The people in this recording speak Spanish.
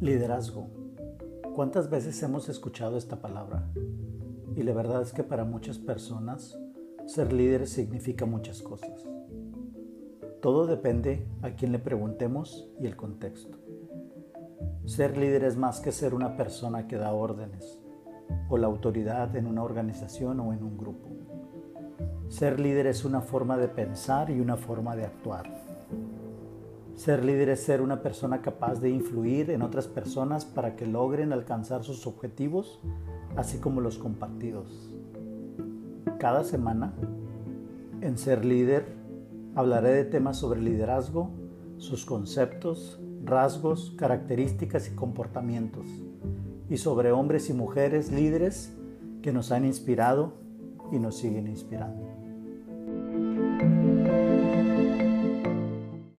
Liderazgo. ¿Cuántas veces hemos escuchado esta palabra? Y la verdad es que para muchas personas ser líder significa muchas cosas. Todo depende a quien le preguntemos y el contexto. Ser líder es más que ser una persona que da órdenes o la autoridad en una organización o en un grupo. Ser líder es una forma de pensar y una forma de actuar. Ser líder es ser una persona capaz de influir en otras personas para que logren alcanzar sus objetivos, así como los compartidos. Cada semana, en Ser líder, hablaré de temas sobre liderazgo, sus conceptos, rasgos, características y comportamientos, y sobre hombres y mujeres líderes que nos han inspirado y nos siguen inspirando.